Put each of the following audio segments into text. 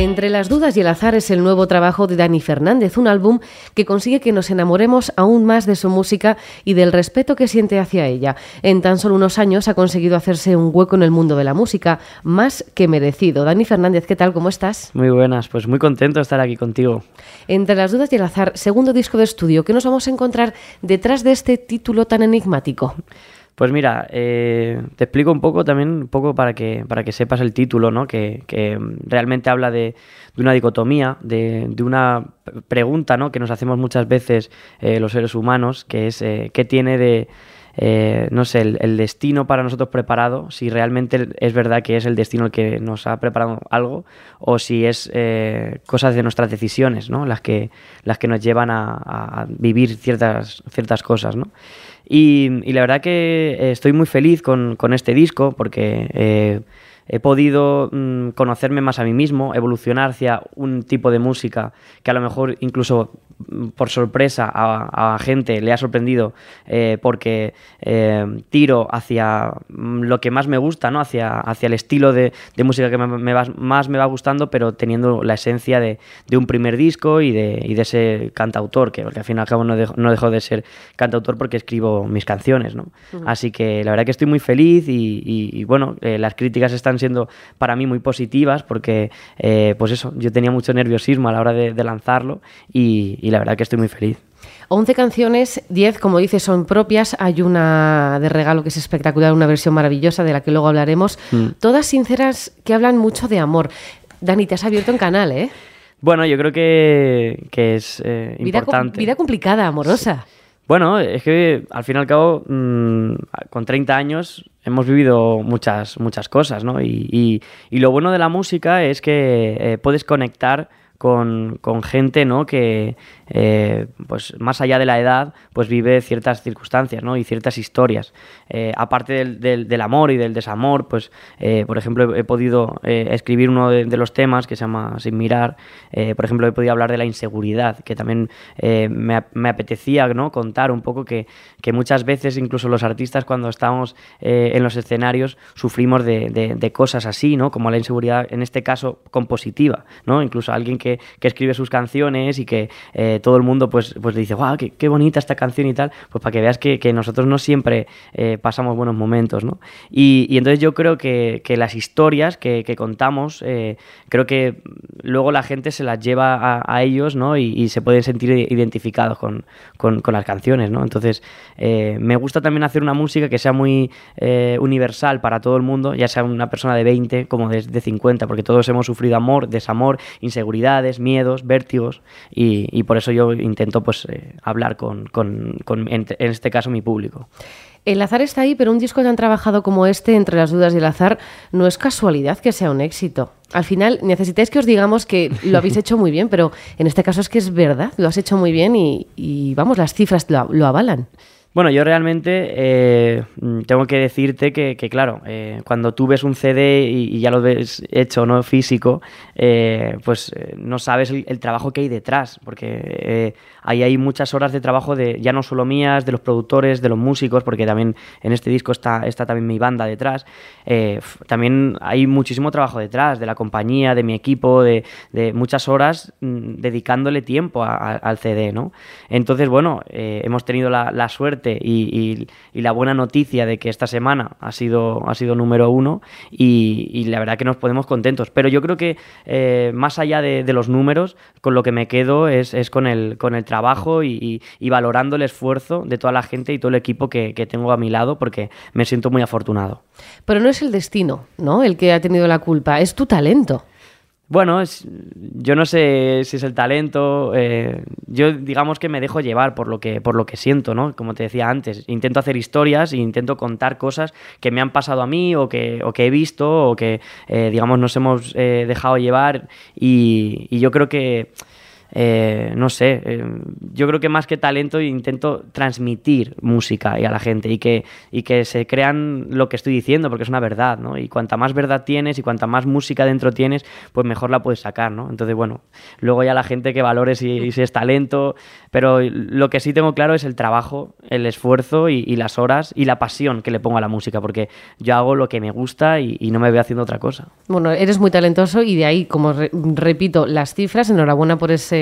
Entre las dudas y el azar es el nuevo trabajo de Dani Fernández, un álbum que consigue que nos enamoremos aún más de su música y del respeto que siente hacia ella. En tan solo unos años ha conseguido hacerse un hueco en el mundo de la música, más que merecido. Dani Fernández, ¿qué tal? ¿Cómo estás? Muy buenas, pues muy contento de estar aquí contigo. Entre las dudas y el azar, segundo disco de estudio, ¿qué nos vamos a encontrar detrás de este título tan enigmático? Pues mira, eh, te explico un poco también, un poco para que, para que sepas el título, ¿no? Que, realmente habla de, una dicotomía, de, una pregunta, ¿no? Que nos hacemos muchas veces eh, los seres humanos, que es eh, ¿qué tiene de, no sé, el, destino para nosotros preparado, si realmente es verdad que es el destino el que nos ha preparado algo, o si es cosas de nuestras decisiones, ¿no? Las que, las que nos llevan a, vivir ciertas, ciertas cosas, ¿no? Y, la verdad que eh, estoy muy feliz con, con este disco porque eh, he podido mm, conocerme más a mí mismo, evolucionar hacia un tipo de música que a lo mejor incluso por sorpresa a, gente le ha sorprendido eh, porque eh, tiro hacia mm, lo que más me gusta, ¿no? hacia, hacia el estilo de, música que me, va, más me va gustando, pero teniendo la esencia de, un primer disco y de, y de ese cantautor, que porque al fin y al cabo no dejo, no dejo de ser cantautor porque escribo mis canciones. ¿no? Así que la verdad que estoy muy feliz y, bueno, eh, las críticas están siendo para mí muy positivas porque, pues eso, yo tenía mucho nerviosismo a la hora de, lanzarlo y, la verdad que estoy muy feliz. 11 canciones, 10, como dices, son propias. Hay una de regalo que es espectacular, una versión maravillosa de la que luego hablaremos. Mm. Todas sinceras que hablan mucho de amor. Dani, te has abierto en canal, ¿eh? Bueno, yo creo que, es eh, importante. Vida complicada, amorosa. Bueno, es que al fin y al cabo, mm, con 30 años hemos vivido muchas, muchas cosas, ¿no? Y, y, lo bueno de la música es que eh, puedes conectar con, con, gente ¿no? que, eh, pues más allá de la edad, pues vive ciertas circunstancias ¿no? y ciertas historias. Eh, aparte del, del, amor y del desamor, pues, eh, por ejemplo, he, podido escribir uno de, los temas que se llama Sin mirar. por ejemplo, he podido hablar de la inseguridad, que también me, me, apetecía ¿no? contar un poco que, que, muchas veces, incluso los artistas, cuando estamos en los escenarios, sufrimos de, de, cosas así, ¿no? como la inseguridad, en este caso, compositiva. ¿no? Incluso alguien que que, escribe sus canciones y que eh, todo el mundo pues, pues le dice, guau, qué, bonita esta canción y tal, pues para que veas que, nosotros no siempre eh, pasamos buenos momentos, ¿no? Y, entonces yo creo que, las historias que, contamos, eh, creo que luego la gente se las lleva a, ellos, ¿no? Y, se pueden sentir identificados con, las canciones, ¿no? Entonces me gusta también hacer una música que sea muy universal para todo el mundo, ya sea una persona de 20 como de, de 50, porque todos hemos sufrido amor, desamor, inseguridad, miedos, vértigos y, por eso yo intento pues eh, hablar con, en, este caso, mi público. El azar está ahí, pero un disco tan trabajado como este, Entre las dudas y el azar, no es casualidad que sea un éxito. Al final necesitáis que os digamos que lo habéis hecho muy bien, pero en este caso es que es verdad, lo has hecho muy bien y, vamos, las cifras lo avalan. Bueno, yo realmente eh, tengo que decirte que, claro, eh, cuando tú ves un CD y, ya lo ves hecho, ¿no? Físico, eh, pues no sabes el, trabajo que hay detrás, porque ahí hay muchas horas de trabajo de ya no solo mías, de los productores, de los músicos, porque también en este disco está, está también mi banda detrás. también hay muchísimo trabajo detrás, de la compañía, de mi equipo, de, muchas horas mm, dedicándole tiempo al CD, ¿no? Entonces, bueno, hemos tenido la suerte y, la buena noticia de que esta semana ha sido, ha sido número uno y, la verdad que nos podemos contentos. Pero yo creo que eh, más allá de, los números, con lo que me quedo es, con, el, con el trabajo y, valorando el esfuerzo de toda la gente y todo el equipo que, que tengo a mi lado porque me siento muy afortunado. Pero no es el destino, ¿no? El que ha tenido la culpa, es tu talento. Bueno, yo no sé si es el talento. Eh, yo digamos que me dejo llevar por lo que por lo que siento, ¿no? Como te decía antes, intento hacer historias e intento contar cosas que me han pasado a mí o que, o que he visto o que, eh, digamos, nos hemos eh, dejado llevar y, yo creo que eh, no sé, eh, yo creo que más que talento intento transmitir música y a la gente y que, y que se crean lo que estoy diciendo, porque es una verdad, ¿no? Y cuanta más verdad tienes y cuanta más música dentro tienes, pues mejor la puedes sacar, ¿no? Entonces, bueno, luego ya la gente que valore si, si es talento, pero lo que sí tengo claro es el trabajo, el esfuerzo y, las horas y la pasión que le pongo a la música, porque yo hago lo que me gusta y, no me veo haciendo otra cosa. Bueno, eres muy talentoso y de ahí, como repito, las cifras, enhorabuena por ese,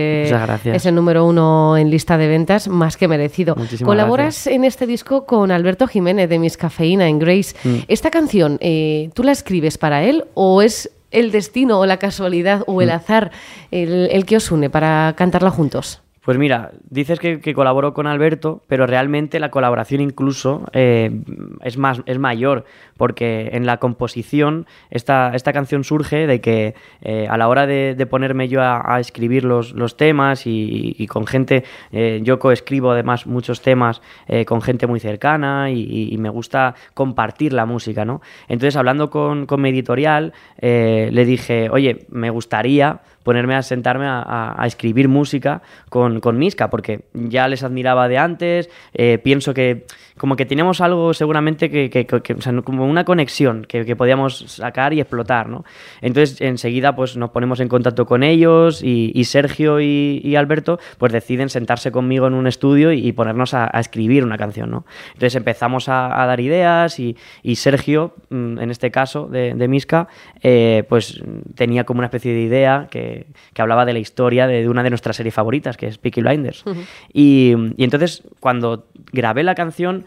ese número uno en lista de ventas, más que merecido. Colaboras en este disco con Alberto Jiménez de Miss Cafeína en Grace. Mm. ¿Esta canción, eh, tú la escribes para él o es el destino o la casualidad o el mm. azar el que os une para cantarla juntos? Pues mira, dices que, colaboró con Alberto, pero realmente la colaboración incluso eh, es, más, es mayor, porque en la composición esta, esta canción surge de que eh, a la hora de, ponerme yo a, escribir los, los temas y, con gente, eh, yo coescribo además muchos temas con gente muy cercana y, me gusta compartir la música, ¿no? Entonces hablando con, con mi editorial, le dije, oye, me gustaría ponerme a sentarme a, escribir música con, con, Miska, porque ya les admiraba de antes, eh, pienso que como que teníamos algo seguramente que, o sea, como una conexión que, podíamos sacar y explotar, ¿no? Entonces enseguida pues nos ponemos en contacto con ellos y, Sergio y, Alberto pues deciden sentarse conmigo en un estudio y, ponernos a, escribir una canción, ¿no? Entonces empezamos a, dar ideas y, Sergio, mm, en este caso de, de Miska, eh, pues tenía como una especie de idea que que, hablaba de la historia de, una de nuestras series favoritas, que es Peaky Blinders. y, entonces, cuando grabé la canción,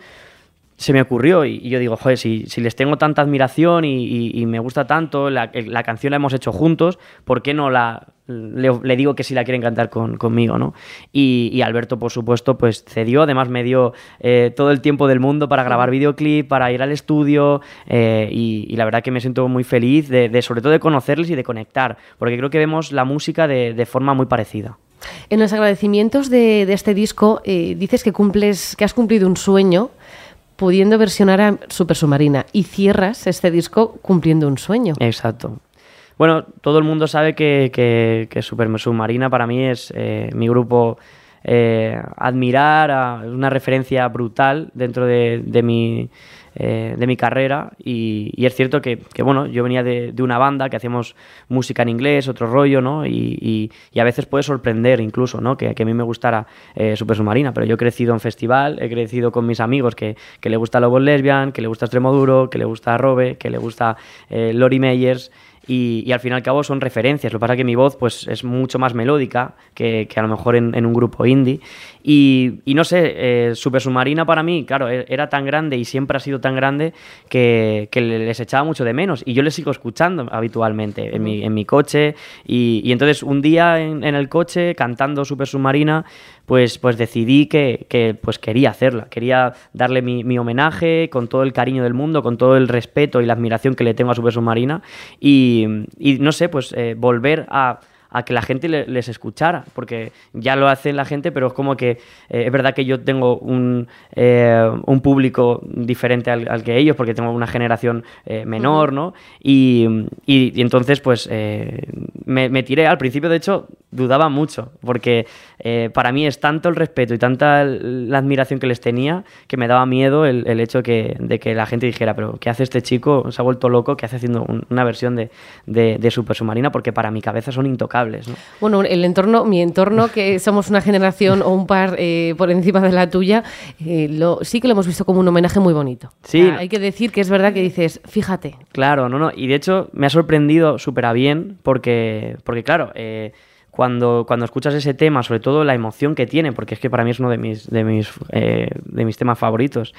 se me ocurrió y, yo digo, joder, si, les tengo tanta admiración y, me gusta tanto, la, canción la hemos hecho juntos, ¿por qué no la le, digo que sí la quieren cantar conmigo, ¿no? Y, Alberto, por supuesto, pues cedió, además me dio eh, todo el tiempo del mundo para grabar videoclip, para ir al estudio eh, y, la verdad que me siento muy feliz de, sobre todo de conocerles y de conectar, porque creo que vemos la música de, forma muy parecida. En los agradecimientos de, este disco eh, dices que cumples, que has cumplido un sueño pudiendo versionar a Super Submarina y cierras este disco cumpliendo un sueño. Exacto. Bueno, todo el mundo sabe que, Super Submarina para mí es eh, mi grupo eh, admirar, una referencia brutal dentro de, de mi eh, de mi carrera y, es cierto que, bueno, yo venía de, una banda que hacíamos música en inglés, otro rollo, ¿no? Y, a veces puede sorprender incluso, ¿no? Que, a mí me gustara eh, Super Submarina, pero yo he crecido en festival, he crecido con mis amigos que, le gusta Lobos Lesbian, que le gusta Extremo Duro, que le gusta Robe, que le gusta eh, Lori Meyers y, al fin y al cabo son referencias. Lo que pasa es que mi voz pues, es mucho más melódica que, a lo mejor en, un grupo indie. Y, no sé, eh, Super Submarina para mí, claro, e, era tan grande y siempre ha sido tan grande que, les echaba mucho de menos. Y yo les sigo escuchando habitualmente en mi, en mi coche. Y, entonces un día en, en el coche, cantando Super Submarina, pues, pues decidí que, pues quería hacerla, quería darle mi, homenaje con todo el cariño del mundo, con todo el respeto y la admiración que le tengo a Super Submarina y, y no sé, pues eh, volver a a que la gente les escuchara, porque ya lo hace la gente, pero es como que eh, es verdad que yo tengo un, eh, un público diferente al, que ellos, porque tengo una generación eh, menor, ¿no? Y, y, entonces, pues me, me, tiré. Al principio, de hecho, dudaba mucho, porque para mí es tanto el respeto y tanta la admiración que les tenía que me daba miedo el, el hecho que, de que la gente dijera, pero ¿qué hace este chico? Se ha vuelto loco, ¿qué hace haciendo una versión de, de, de Super Submarina? Porque para mi cabeza son intocables bueno, el entorno, mi entorno, que somos una generación o un par eh, por encima de la tuya, eh, lo, sí que lo hemos visto como un homenaje muy bonito. Sí. hay que decir que es verdad que dices, fíjate. Claro, no, no. Y de hecho me ha sorprendido súper a bien porque, porque claro, eh, cuando, cuando escuchas ese tema, sobre todo la emoción que tiene, porque es que para mí es uno de mis, de mis, de mis temas favoritos,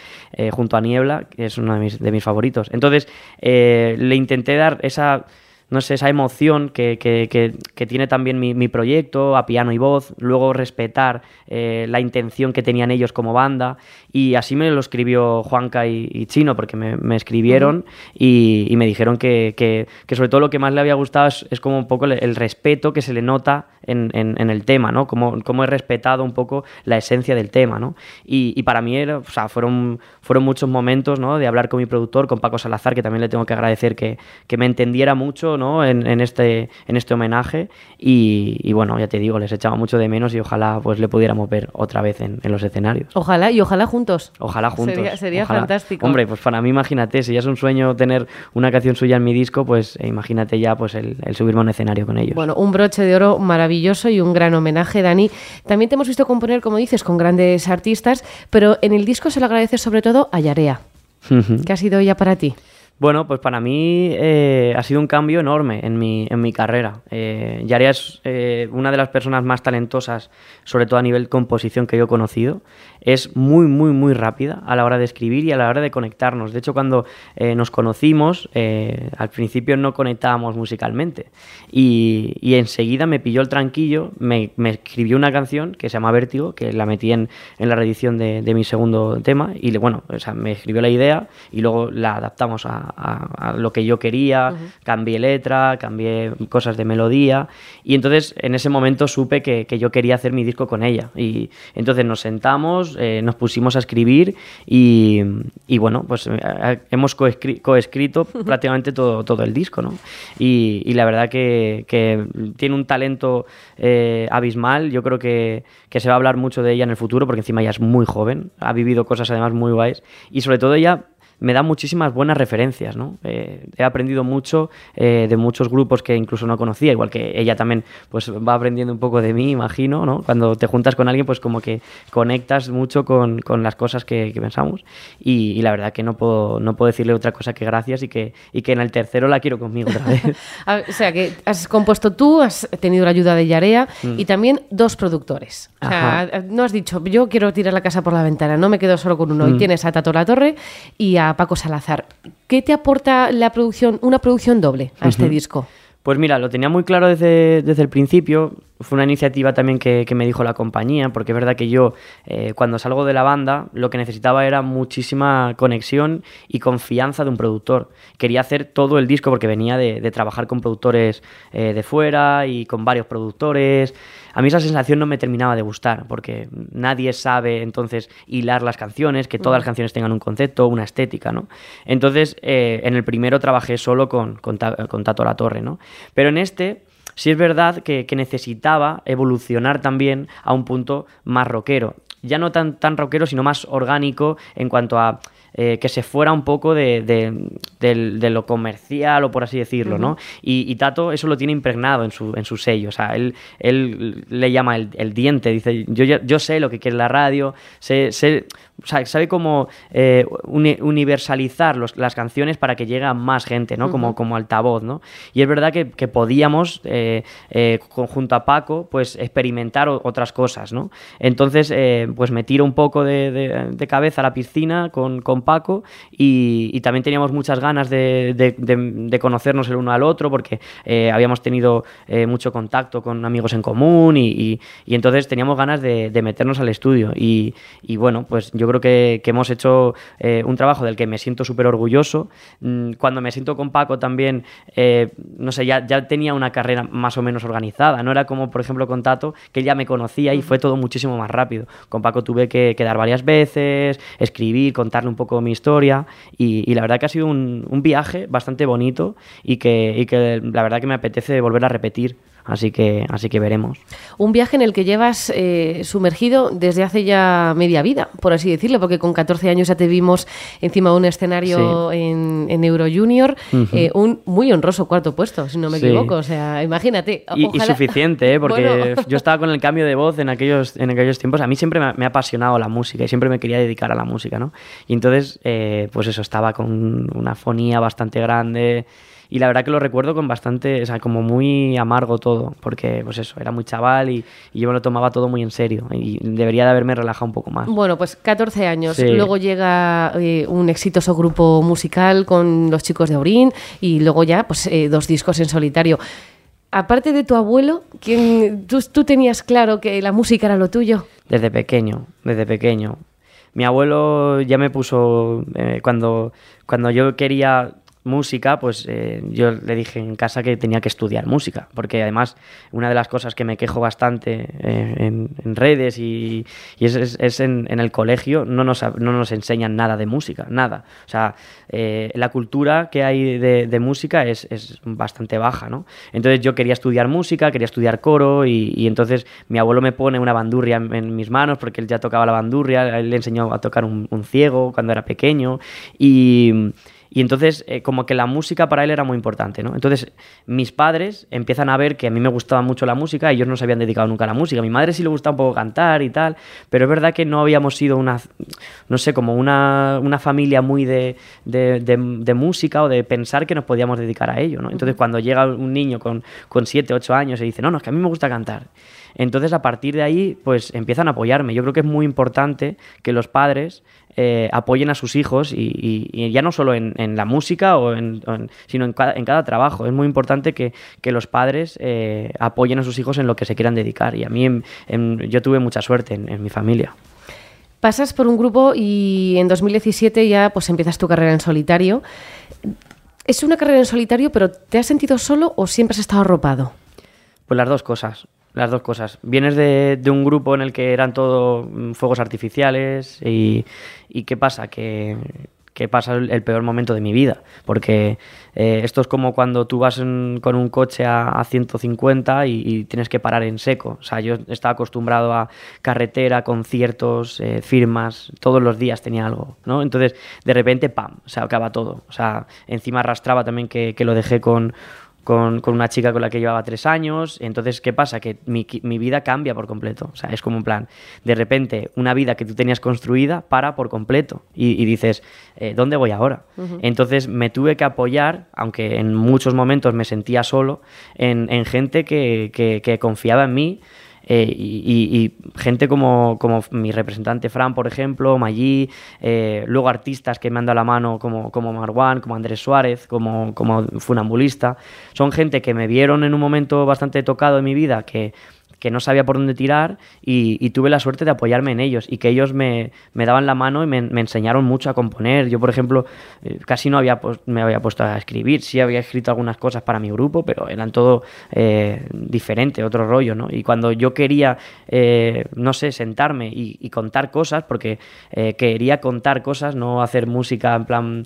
junto a Niebla, que es uno de mis, de mis favoritos. Entonces, le intenté dar esa no sé, esa emoción que, que, tiene también mi, proyecto a piano y voz, luego respetar eh, la intención que tenían ellos como banda Y así me lo escribió Juanca y, Chino, porque me, escribieron y, me dijeron que, que, sobre todo lo que más le había gustado es, como un poco el, respeto que se le nota en, en, el tema, ¿no? Como, como, he respetado un poco la esencia del tema, ¿no? Y, para mí era, o sea, fueron, fueron muchos momentos, ¿no? De hablar con mi productor, con Paco Salazar, que también le tengo que agradecer que, que me entendiera mucho, ¿no? En, este, en este homenaje y, bueno, ya te digo, les echaba mucho de menos y ojalá pues le pudiéramos ver otra vez en, los escenarios. Ojalá y ojalá juntos. Ojalá juntos. Sería, fantástico. Hombre, pues para mí imagínate, si ya es un sueño tener una canción suya en mi disco, pues eh, imagínate ya pues el, subirme a un escenario con ellos. Bueno, un broche de oro maravilloso y un gran homenaje, Dani. También te hemos visto componer, como dices, con grandes artistas, pero en el disco se lo agradeces sobre todo a Yarea. ¿Qué ha sido ella para ti? Bueno, pues para mí eh, ha sido un cambio enorme en mi, en mi carrera. Eh, Yarea es eh, una de las personas más talentosas, sobre todo a nivel composición que yo he conocido. Es muy, muy, muy rápida a la hora de escribir y a la hora de conectarnos. De hecho, cuando eh, nos conocimos, al principio no conectábamos musicalmente. Y, y, enseguida me pilló el tranquillo, me, me, escribió una canción que se llama Vértigo, que la metí en, en la reedición de, de, mi segundo tema. Y bueno, o sea, me escribió la idea y luego la adaptamos a a, lo que yo quería, cambié letra, cambié cosas de melodía y entonces en ese momento supe que, yo quería hacer mi disco con ella y entonces nos sentamos, eh, nos pusimos a escribir y, bueno, pues eh, hemos coescrito prácticamente todo, todo el disco, ¿no? Y, la verdad que, tiene un talento eh, abismal, yo creo que, que se va a hablar mucho de ella en el futuro porque encima ella es muy joven, ha vivido cosas además muy guays y sobre todo ella me da muchísimas buenas referencias, ¿no? Eh, he aprendido mucho eh, de muchos grupos que incluso no conocía, igual que ella también pues va aprendiendo un poco de mí, imagino, ¿no? Cuando te juntas con alguien, pues como que conectas mucho con, con las cosas que, pensamos y, la verdad que no puedo, no puedo decirle otra cosa que gracias y que, y que en el tercero la quiero conmigo otra vez. o sea, que has compuesto tú, has tenido la ayuda de Yarea mm. y también dos productores. O sea, no has dicho, yo quiero tirar la casa por la ventana, no me quedo solo con uno. Y mm. tienes a Tato La Torre y a Paco Salazar. ¿Qué te aporta la producción, una producción doble a este disco? Pues mira, lo tenía muy claro desde, desde el principio. Fue una iniciativa también que, me dijo la compañía, porque es verdad que yo, eh, cuando salgo de la banda, lo que necesitaba era muchísima conexión y confianza de un productor. Quería hacer todo el disco porque venía de, trabajar con productores eh, de fuera y con varios productores. A mí esa sensación no me terminaba de gustar, porque nadie sabe entonces hilar las canciones, que todas las mm. canciones tengan un concepto, una estética, ¿no? Entonces, eh, en el primero trabajé solo con, con, con Tato La Torre, ¿no? Pero en este sí es verdad que, necesitaba evolucionar también a un punto más rockero. Ya no tan, tan rockero, sino más orgánico en cuanto a eh, que se fuera un poco de, de, lo comercial o por así decirlo, ¿no? Y, Tato eso lo tiene impregnado en su, en su sello, o sea, él, él le llama el, diente, dice, yo, yo sé lo que quiere la radio, sé, sé sabe cómo eh, universalizar las canciones para que llegue a más gente, ¿no? Como, como altavoz, ¿no? Y es verdad que, podíamos, eh, eh, junto a Paco, pues experimentar otras cosas, ¿no? Entonces, pues me tiro un poco de, cabeza a la piscina con, Paco y, también teníamos muchas ganas de, conocernos el uno al otro porque habíamos tenido mucho contacto con amigos en común y, entonces teníamos ganas de, meternos al estudio y, bueno, pues yo creo que, hemos hecho eh, un trabajo del que me siento súper orgulloso. Mm, cuando me siento con Paco también, eh, no sé, ya, ya, tenía una carrera más o menos organizada. No era como, por ejemplo, con Tato, que ya me conocía y fue todo muchísimo más rápido. Con Paco tuve que quedar varias veces, escribir, contarle un poco mi historia y, la verdad que ha sido un, un viaje bastante bonito y que, y que la verdad que me apetece volver a repetir. Así que, así que veremos. Un viaje en el que llevas eh, sumergido desde hace ya media vida, por así decirlo, porque con 14 años ya te vimos encima de un escenario en, en, Euro Junior, eh, un muy honroso cuarto puesto, si no me equivoco. O sea, imagínate. Y, suficiente, ¿eh? porque yo estaba con el cambio de voz en aquellos, en aquellos tiempos. A mí siempre me, ha apasionado la música y siempre me quería dedicar a la música, ¿no? Y entonces, pues eso, estaba con una fonía bastante grande y la verdad que lo recuerdo con bastante, o sea, como muy amargo todo, porque pues eso, era muy chaval y, yo me lo tomaba todo muy en serio y debería de haberme relajado un poco más. Bueno, pues 14 años, luego llega eh, un exitoso grupo musical con los chicos de Aurín y luego ya pues eh, dos discos en solitario. Aparte de tu abuelo, ¿quién, tú, ¿tú tenías claro que la música era lo tuyo? Desde pequeño, desde pequeño mi abuelo ya me puso, eh, cuando, cuando yo quería música, pues eh, yo le dije en casa que tenía que estudiar música, porque además una de las cosas que me quejo bastante eh, en, redes y, es, en, el colegio, no nos, no nos enseñan nada de música, nada. O sea, eh, la cultura que hay de, música es, bastante baja, ¿no? Entonces yo quería estudiar música, quería estudiar coro y, entonces mi abuelo me pone una bandurria en, mis manos porque él ya tocaba la bandurria, él le enseñó a tocar un, un ciego cuando era pequeño y y entonces, eh, como que la música para él era muy importante, ¿no? Entonces, mis padres empiezan a ver que a mí me gustaba mucho la música, ellos no se habían dedicado nunca a la música. A mi madre sí le gustaba un poco cantar y tal, pero es verdad que no habíamos sido una, no sé, como una, una familia muy de, de, de, música o de pensar que nos podíamos dedicar a ello, ¿no? Entonces, cuando llega un niño con, con 7, 8 años y dice, no, no, es que a mí me gusta cantar. Entonces, a partir de ahí, pues empiezan a apoyarme. Yo creo que es muy importante que los padres eh, apoyen a sus hijos y, ya no solo en, la música, o sino en cada, trabajo. Es muy importante que, los padres eh, apoyen a sus hijos en lo que se quieran dedicar. Y a mí yo tuve mucha suerte en, mi familia. Pasas por un grupo y en 2017 ya pues empiezas tu carrera en solitario. ¿Es una carrera en solitario, pero te has sentido solo o siempre has estado arropado? Pues las dos cosas. Las dos cosas. Vienes de, un grupo en el que eran todo mm, fuegos artificiales y, ¿qué pasa? Que, pasa el, peor momento de mi vida. Porque eh, esto es como cuando tú vas con un coche a, 150 y, tienes que parar en seco. O sea, yo estaba acostumbrado a carretera, conciertos, eh, firmas, todos los días tenía algo, ¿no? Entonces, de repente, ¡pam! Se acaba todo. O sea, encima arrastraba también que lo dejé con con, una chica con la que llevaba tres años. Entonces, ¿qué pasa? Que mi, vida cambia por completo. O sea, es como un plan, de repente, una vida que tú tenías construida para por completo. Y, dices, eh, ¿dónde voy ahora? Entonces, me tuve que apoyar, aunque en muchos momentos me sentía solo, en, gente que, que confiaba en mí eh, y, gente como, como, mi representante Fran, por ejemplo, Maggi, eh, luego artistas que me han dado la mano como, como Marwan, como Andrés Suárez, como, como Funambulista. Son gente que me vieron en un momento bastante tocado en mi vida, que que no sabía por dónde tirar y, tuve la suerte de apoyarme en ellos y que ellos me, daban la mano y me, enseñaron mucho a componer. Yo, por ejemplo, eh, casi no había me había puesto a escribir, sí había escrito algunas cosas para mi grupo, pero eran todo eh, diferente, otro rollo, ¿no? Y cuando yo quería, eh, no sé, sentarme y, contar cosas, porque quería contar cosas, no hacer música en plan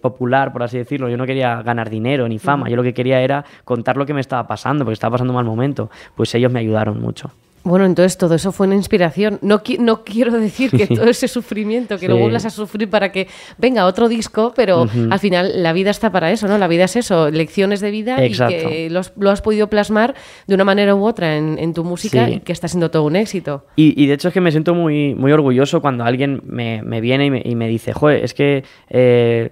popular, por así decirlo, yo no quería ganar dinero ni fama, yo lo que quería era contar lo que me estaba pasando, porque estaba pasando un mal momento, pues ellos me ayudaron mucho. Bueno, entonces todo eso fue una inspiración. No, no quiero decir que todo ese sufrimiento, que lo vuelvas a sufrir para que venga otro disco, pero al final la vida está para eso, ¿no? La vida es eso, lecciones de vida y que lo has, podido plasmar de una manera u otra en, tu música y que está siendo todo un éxito. Y, de hecho es que me siento muy, muy orgulloso cuando alguien me, viene y me, dice, joder, es que... Eh,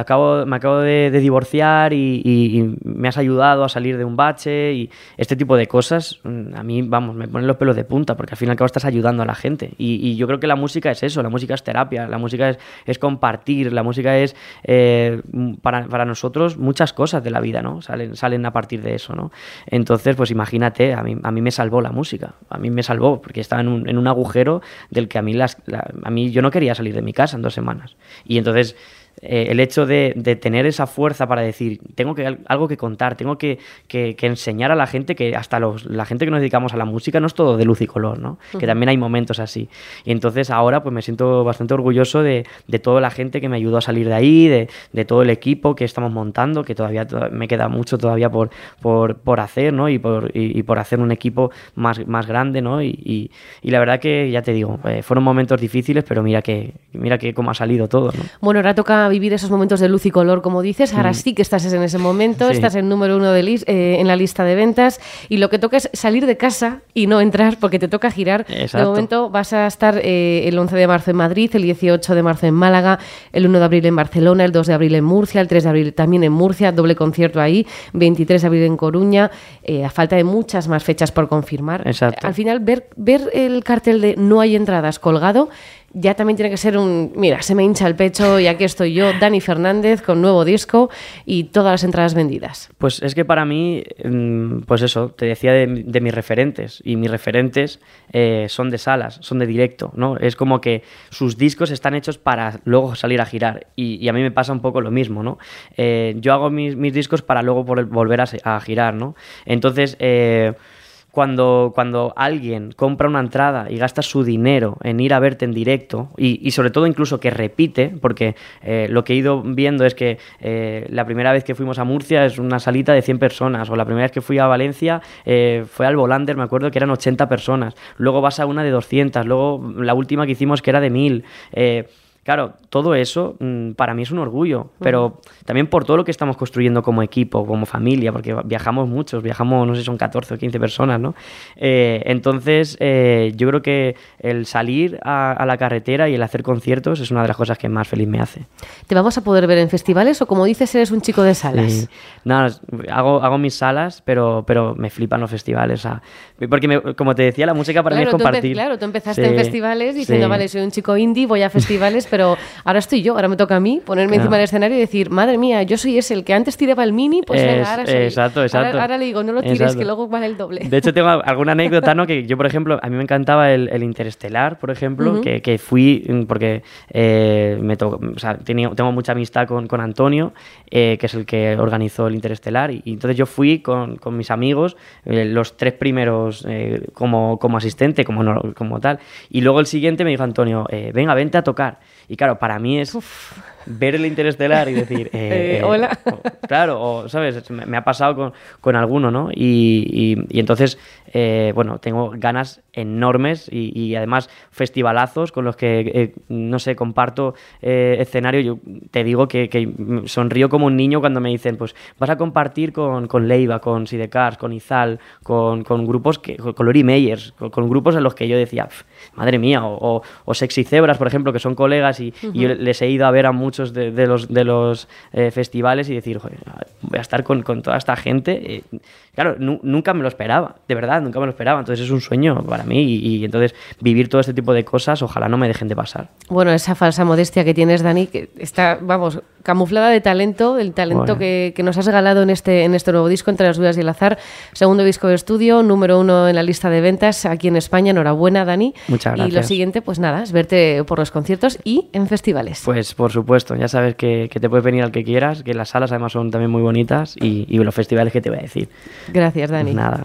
acabo, me acabo de, divorciar y, me has ayudado a salir de un bache y este tipo de cosas, mm, a mí, vamos, me ponen los pelos de punta porque al fin y al cabo estás ayudando a la gente. Y, yo creo que la música es eso, la música es terapia, la música es, compartir, la música es, eh, para, para, nosotros, muchas cosas de la vida, ¿no? Salen, salen a partir de eso, ¿no? Entonces, pues imagínate, a mí, a mí me salvó la música, a mí me salvó porque estaba en un, en agujero del que a mí, las, a mí yo no quería salir de mi casa en dos semanas. Y entonces eh, el hecho de, tener esa fuerza para decir, tengo que, algo que contar, tengo que, enseñar a la gente que hasta los, la gente que nos dedicamos a la música no es todo de luz y color, ¿no? Que también hay momentos así. Y entonces ahora pues me siento bastante orgulloso de, toda la gente que me ayudó a salir de ahí, de, todo el equipo que estamos montando, que todavía me queda mucho todavía por, por, hacer, ¿no? Y por, por hacer un equipo más, más grande, ¿no? Y, la verdad que, ya te digo, eh, fueron momentos difíciles, pero mira que, mira que cómo ha salido todo, ¿no? Bueno, ahora toca vivir esos momentos de luz y color, como dices. Ahora mm. sí que estás en ese momento, estás en número uno de eh, en la lista de ventas y lo que toca es salir de casa y no entrar porque te toca girar. De momento vas a estar eh, el 11 de marzo en Madrid, el 18 de marzo en Málaga, el 1 de abril en Barcelona, el 2 de abril en Murcia, el 3 de abril también en Murcia, doble concierto ahí, 23 de abril en Coruña, eh, a falta de muchas más fechas por confirmar. Al final, ver, ver el cartel de no hay entradas colgado ya también tiene que ser un, mira, se me hincha el pecho y aquí estoy yo, Dani Fernández, con nuevo disco y todas las entradas vendidas? Pues es que para mí, mm, pues eso, te decía de, mis referentes y mis referentes eh, son de salas, son de directo, ¿no? Es como que sus discos están hechos para luego salir a girar y, a mí me pasa un poco lo mismo, ¿no? Eh, yo hago mis, discos para luego volver a, a girar, ¿no? Entonces, eh, cuando, cuando alguien compra una entrada y gasta su dinero en ir a verte en directo, y, sobre todo incluso que repite, porque eh, lo que he ido viendo es que eh, la primera vez que fuimos a Murcia es una salita de 100 personas, o la primera vez que fui a Valencia eh, fue al Volander, me acuerdo que eran 80 personas, luego vas a una de 200, luego la última que hicimos que era de 1000. Claro, todo eso mm, para mí es un orgullo, pero también por todo lo que estamos construyendo como equipo, como familia, porque viajamos muchos, viajamos, no sé, son 14 o 15 personas, ¿no? Eh, entonces, eh, yo creo que el salir a, la carretera y el hacer conciertos es una de las cosas que más feliz me hace. ¿Te vamos a poder ver en festivales o como dices, eres un chico de salas? No, hago, hago mis salas, pero, pero me flipan los festivales. porque, como te decía, la música para mí es compartir. claro, tú empezaste en festivales diciendo, vale, soy un chico indie, voy a festivales pero ahora estoy yo, ahora me toca a mí ponerme encima del escenario y decir, madre mía, yo soy ese, el que antes tiraba el mini, pues ahora soy. Exacto, exacto. Ahora, le digo, no lo tires, que luego vale el doble. De hecho, tengo alguna anécdota, ¿no? Que yo, por ejemplo, a mí me encantaba el, Interestelar, por ejemplo, que, que, fui mm, porque eh, me o sea, tengo mucha amistad con, con Antonio, eh, que es el que organizó el Interestelar, y, entonces yo fui con, con mis amigos, eh, los tres primeros como, como asistente, como, como tal, y luego el siguiente me dijo Antonio, venga, vente a tocar. Y claro, para mí es ver el interestelar y decir, eh, eh, hola. claro, o, ¿sabes? Me, ha pasado con, con alguno, ¿no? Y, y, entonces, eh, bueno, tengo ganas enormes y, además festivalazos con los que, no sé, comparto escenario. Yo te digo que, que, sonrío como un niño cuando me dicen, pues vas a compartir con, con Leiva, con Sidecars, con Izal, con, con grupos, que, con Lori Meyers, con, grupos en los que yo decía, madre mía, o, o, Sexy Cebras, por ejemplo, que son colegas y, y les he ido a ver a muchos muchos de, los, de los eh, festivales y decir, voy a estar con, con toda esta gente. Eh, claro, nunca me lo esperaba, de verdad, nunca me lo esperaba. Entonces es un sueño para mí y, entonces vivir todo este tipo de cosas, ojalá no me dejen de pasar. Bueno, esa falsa modestia que tienes, Dani, que está, vamos, camuflada de talento, el talento que, que, nos has regalado en este, en este nuevo disco, Entre las dudas y el azar, segundo disco de estudio, número uno en la lista de ventas aquí en España. Enhorabuena, Dani. Muchas gracias. Y lo siguiente, pues nada, es verte por los conciertos y en festivales. Pues por supuesto, ya sabes que, que te puedes venir al que quieras, que las salas además son también muy bonitas y, y los festivales que te voy a decir. Gracias, Dani. Nada.